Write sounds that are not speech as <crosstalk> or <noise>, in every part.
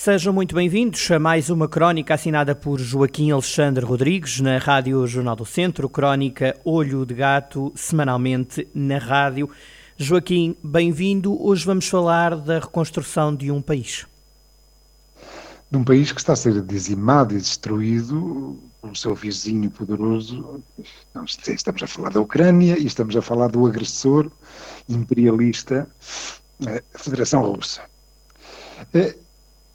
Sejam muito bem-vindos a mais uma crónica assinada por Joaquim Alexandre Rodrigues na Rádio Jornal do Centro, crónica Olho de Gato, semanalmente na rádio. Joaquim, bem-vindo. Hoje vamos falar da reconstrução de um país. De um país que está a ser dizimado e destruído pelo seu vizinho poderoso. Estamos a falar da Ucrânia e estamos a falar do agressor imperialista, a Federação Russa.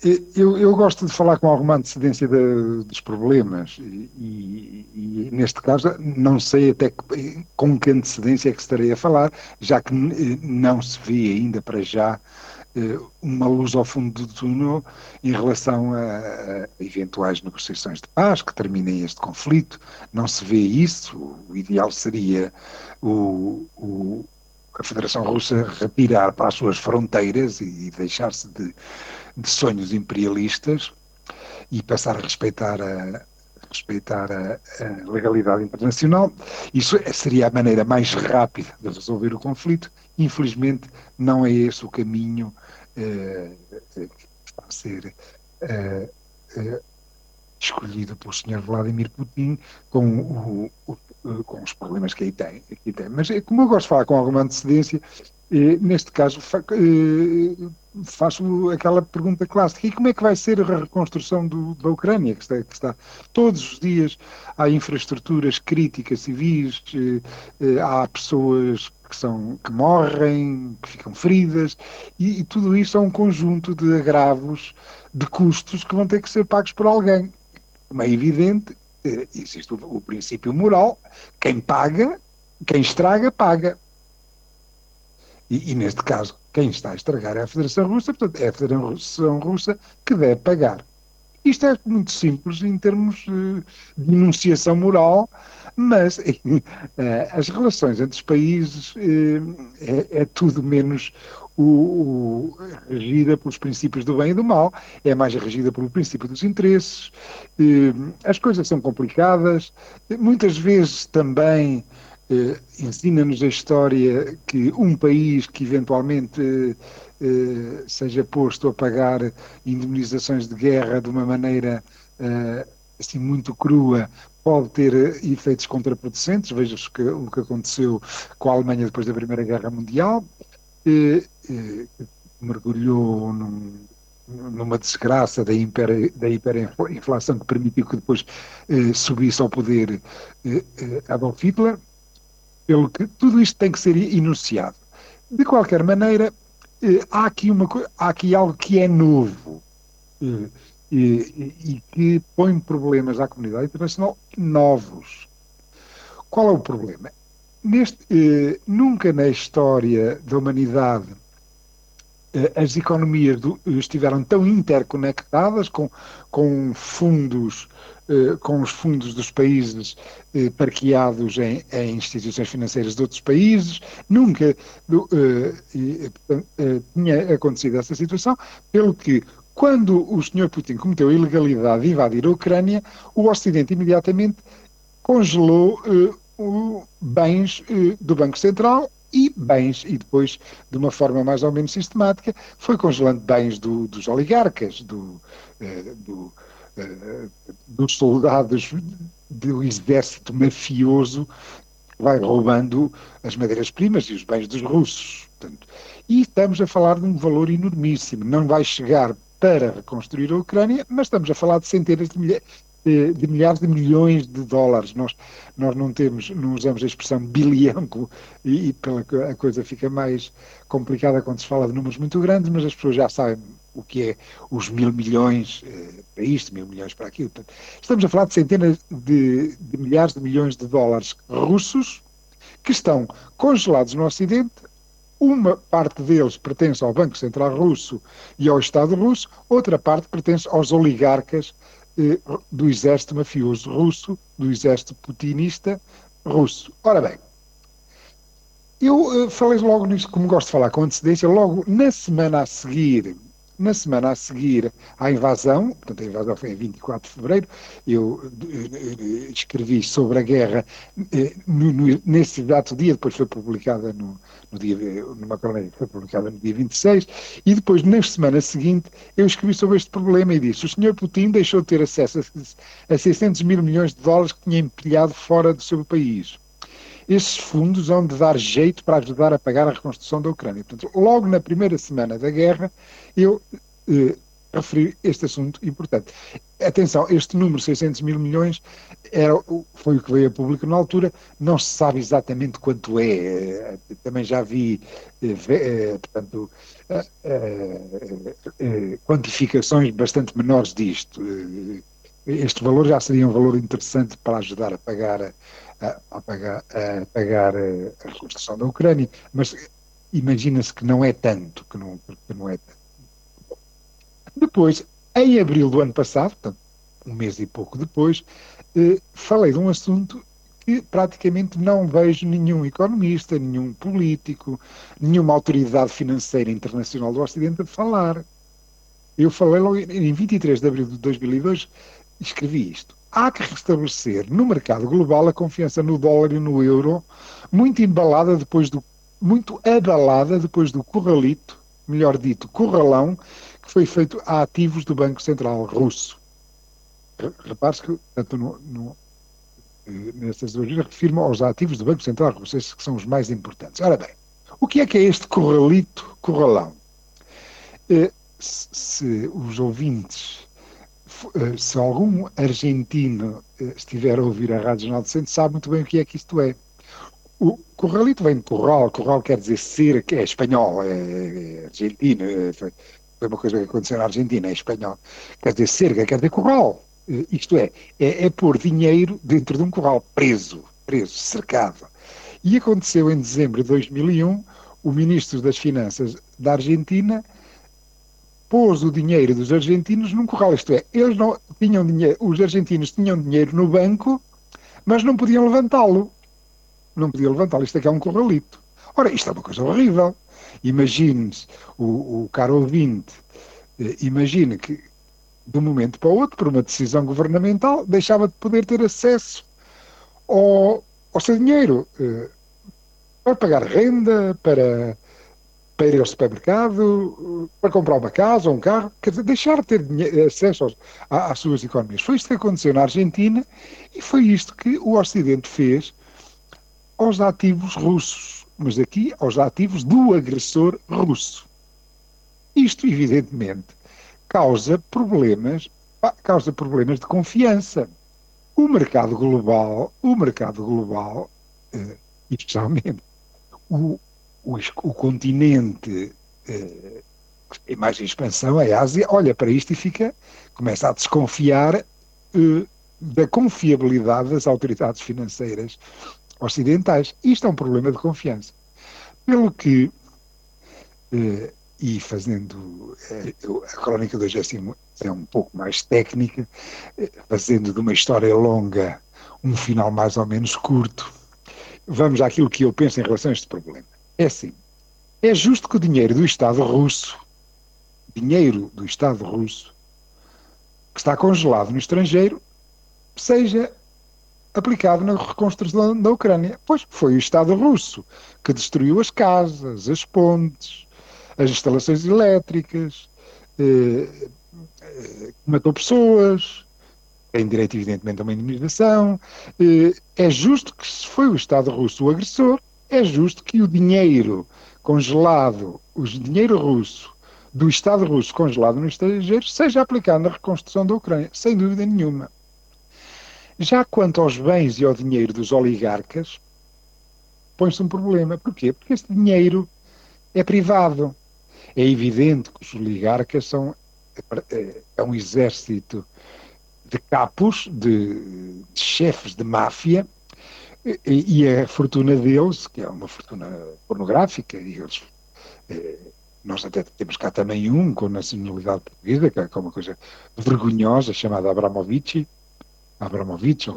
Eh, eu, eu, gosto de falar com alguma antecedência de, dos problemas e, e, e, neste caso não sei até que, com que antecedência é que estarei a falar, já que não se vê ainda para já eh, uma luz ao fundo do túnel em relação a, eventuais negociações de paz que terminem este conflito. Não se vê isso. O ideal seria o, a Federação Russa retirar para as suas fronteiras e deixar-se de de sonhos imperialistas e passar a respeitar a, respeitar a, a, legalidade internacional. Isso seria a maneira mais rápida de resolver o conflito. Infelizmente, não é esse o caminho eh, que está a ser eh, eh, escolhido pelo Sr. Vladimir Putin com, o, o, com os problemas que aí tem, que tem. Mas, como eu gosto de falar com alguma antecedência, neste caso faço aquela pergunta clássica: e como é que vai ser a reconstrução do, da Ucrânia? Que está, que está, todos os dias há infraestruturas críticas civis, eh, eh, há pessoas que, são, que morrem, que ficam feridas, e, e, tudo isso é um conjunto de agravos, de custos que vão ter que ser pagos por alguém. Como é evidente, eh, existe o, o princípio moral: quem paga, quem estraga, paga. E, e, neste caso, quem está a estragar é a Federação Russa, portanto, é a Federação Russa que deve pagar. Isto é muito simples em termos uh, de enunciação moral, mas uh, <laughs> as relações entre os países uh, é, é, tudo menos o, o, regida pelos princípios do bem e do mal, é mais regida pelo princípio dos interesses. as coisas são complicadas, muitas vezes também eh, ensina-nos a história que um país que eventualmente eh, seja posto a pagar indemnizações de guerra de uma maneira eh, assim muito crua pode ter efeitos contraproducentes. Que, o que aconteceu com a Alemanha depois da Primeira Guerra Mundial, mergulhou num, numa desgraça da, hiper, da hiperinflação que permitiu que depois subisse ao poder Adolf Hitler pelo que tudo isto tem que ser enunciado. De qualquer maneira, eh, há, aqui uma, há aqui algo que é novo eh, e, e que põe problemas à comunidade internacional novos. Qual é o problema? Neste, eh, nunca na história da humanidade as economias do, estiveram tão interconectadas com, com fundos eh, com os fundos dos países eh, parqueados em, em, instituições financeiras de outros países. Nunca eh, tinha acontecido essa situação, pelo que quando o Sr. Putin cometeu a ilegalidade de invadir a Ucrânia, o Ocidente imediatamente congelou bens do Banco Central e bens, e depois, de uma forma mais ou menos sistemática, foi congelando bens do, dos oligarcas, do, do eh, dos soldados do exército mafioso que vai roubando as madeiras-primas e os bens dos russos. Portanto, e estamos a falar de um valor enormíssimo. Não vai chegar para reconstruir a Ucrânia, mas estamos a falar de centenas de milhares, de milhares de milhões de dólares. Nós, nós não temos, não usamos a expressão bilhão e, e pela, a coisa fica mais complicada quando se fala de números muito grandes, mas as pessoas já sabem o que é os mil milhões eh, para isto, mil milhões para aquilo. Estamos a falar de centenas de, de milhares de milhões de dólares russos que estão congelados no Ocidente. Uma parte deles pertence ao Banco Central Russo e ao Estado Russo, outra parte pertence aos oligarcas eh, do exército mafioso russo, do exército putinista, russo. Ora bem, eu uh, falei logo nisso, como gosto de falar com antecedência, logo na semana a seguir na semana a seguir à invasão, portanto a invasão foi em 24 de fevereiro, eu eh, escrevi sobre a guerra eh, nesse exato dia, depois foi publicada no, no dia, numa crónica que foi publicada no dia 26, e depois, na semana seguinte, eu escrevi sobre este problema e disse: o senhor Putin deixou de ter acesso a, a 600 mil milhões de dólares que tinha empilhado fora do seu país esses fundos vão de dar jeito para ajudar a pagar a reconstrução da Ucrânia. Portanto, logo na primeira semana da guerra, eu eh, referi este assunto importante. Atenção, este número, 600 mil milhões, era, foi o que veio a público na altura, não se sabe exatamente quanto é. Eh, também já vi, eh, eh, portanto, quantificações bastante menores disto. Este valor já seria um valor interessante para ajudar a pagar a, a pagar, a pagar a reconstrução da Ucrânia, mas imagina-se que não é tanto, que não, que não é tanto. Depois, em abril do ano passado, portanto, um mês e pouco depois, eh, falei de um assunto que praticamente não vejo nenhum economista, nenhum político, nenhuma autoridade financeira internacional do Ocidente a falar. Eu falei logo em 23 de abril de 2002, escrevi isto há que restabelecer no mercado global a confiança no dólar e no euro, muito embalada depois do muito abalada depois do corralito, melhor dito, corralão, que foi feito a ativos do Banco Central russo. Repare-se que, tanto no, no, eh, nessas duas refirmo aos ativos do Banco Central russo, esses que são os mais importantes. Ora bem, o que é que é este corralito, corralão? Eh, se, se os ouvintes eh, se algum argentino eh, estiver a ouvir a Rádio Jornal do Centro, sabe muito bem o que é que isto é. O corralito vem de corral, corral quer dizer cerca, é espanhol, é, é argentino, é, foi, uma coisa que aconteceu na Argentina, é espanhol. Quer dizer cerca, quer dizer corral. Eh, isto é, é, é pôr dinheiro dentro de um corral, preso, preso, cercado. E aconteceu em dezembro de 2001, o ministro das Finanças da Argentina pôs o dinheiro dos argentinos num corral, isto é, eles não tinham dinheiro, os argentinos tinham dinheiro no banco, mas não podiam levantá-lo. Não podiam levantá-lo, isto aqui é um corralito. Ora, isto é uma coisa horrível. Imagine-se, o, o caro ouvinte, eh, imagine que de um momento para o outro, por uma decisão governamental, deixava de poder ter acesso ao, ao seu dinheiro eh, para pagar renda, para para ir ao supermercado, para comprar uma casa ou um carro, quer dizer, deixar de ter acesso aos, às suas economias. Foi isto que aconteceu na Argentina e foi isto que o Ocidente fez aos ativos russos, mas aqui aos ativos do agressor russo. Isto, evidentemente, causa problemas, causa problemas de confiança. O mercado global, o mercado global, eh, especialmente o, o, o continente eh, em mais expansão, a Ásia, olha para isto e fica, começa a desconfiar eh, da confiabilidade das autoridades financeiras ocidentais. Isto é um problema de confiança. Pelo que, eh, e fazendo, eh, a crónica do Jéssimo é um pouco mais técnica, eh, fazendo de uma história longa um final mais ou menos curto, vamos àquilo que eu penso em relação a este problema. É assim. É justo que o dinheiro do Estado russo, dinheiro do Estado russo, que está congelado no estrangeiro, seja aplicado na reconstrução da Ucrânia. Pois foi o Estado russo que destruiu as casas, as pontes, as instalações elétricas, eh, eh, matou pessoas, tem direito, evidentemente, a uma indemnização. Eh, é justo que, se foi o Estado russo o agressor, é justo que o dinheiro congelado, o dinheiro russo, do Estado russo congelado no estrangeiro, seja aplicado na reconstrução da Ucrânia, sem dúvida nenhuma. Já quanto aos bens e ao dinheiro dos oligarcas, põe-se um problema. Porquê? Porque esse dinheiro é privado. É evidente que os oligarcas são é, é um exército de capos, de, de chefes de máfia, e, e a fortuna deles, que é uma fortuna pornográfica, e eles, eh, nós até temos cá também um com nacionalidade portuguesa, que é uma coisa vergonhosa, chamada Abramovich, Abramovich,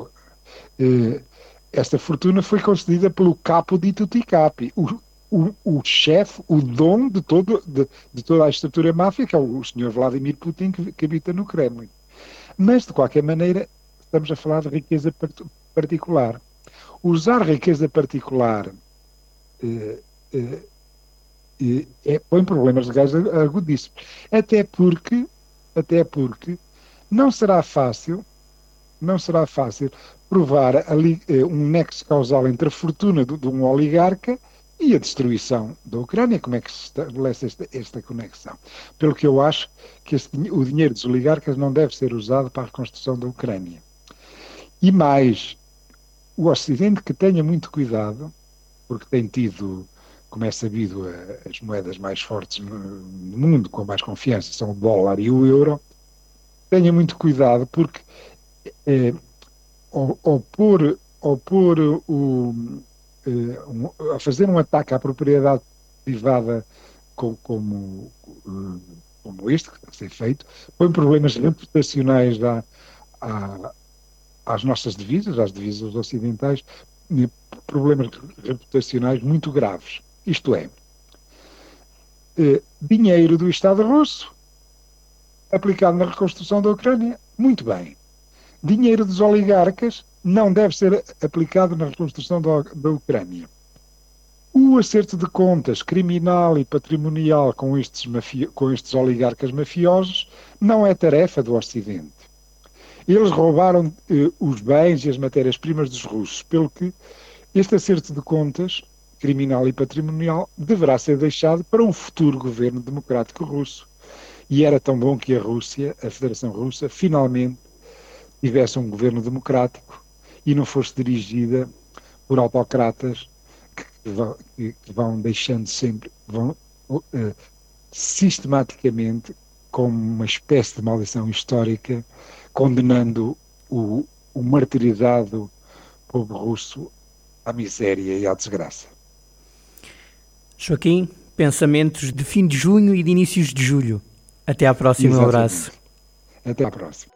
eh, esta fortuna foi concedida pelo capo di tutti capi, o, o, o chefe, o dono de, todo, de, de, toda a estrutura máfia, que é o, o senhor Vladimir Putin, que, que, habita no Kremlin. Mas, de qualquer maneira, estamos a falar de riqueza particular. Usar riqueza particular eh, eh, eh, é, põe problemas legais agudíssimos. Até porque, até porque não será fácil, não será fácil provar ali, eh, um nexo causal entre a fortuna de, de, um oligarca e a destruição da Ucrânia. Como é que se estabelece esta, esta conexão? Pelo que eu acho que o dinheiro dos oligarcas não deve ser usado para a reconstrução da Ucrânia. E mais, o Ocidente que tenha muito cuidado, porque tem tido, como é sabido, as moedas mais fortes no mundo, com mais confiança, são o dólar e o euro, tenha muito cuidado, porque pôr, ao pôr o, é, um, a fazer um ataque à propriedade privada como, como, eh, como este que tem que ser feito, põe problemas reputacionais à, à, às nossas divisas, às divisas ocidentais, problemas reputacionais muito graves. Isto é, eh, dinheiro do Estado russo aplicado na reconstrução da Ucrânia, muito bem. Dinheiro dos oligarcas não deve ser aplicado na reconstrução da, Ucrânia. O acerto de contas criminal e patrimonial com estes, com estes oligarcas mafiosos não é tarefa do Ocidente. Eles roubaram eh, os bens e as matérias-primas dos russos, pelo que este acerto de contas criminal e patrimonial deverá ser deixado para um futuro governo democrático russo. E era tão bom que a Rússia, a Federação Russa, finalmente tivesse um governo democrático e não fosse dirigida por autocratas que vão, que vão deixando sempre, vão uh, sistematicamente, como uma espécie de maldição histórica, condenando o, o martirizado povo russo à miséria e à desgraça. Joaquim, pensamentos de fim de junho e de inícios de julho. Até à próxima, um abraço. Até à próxima.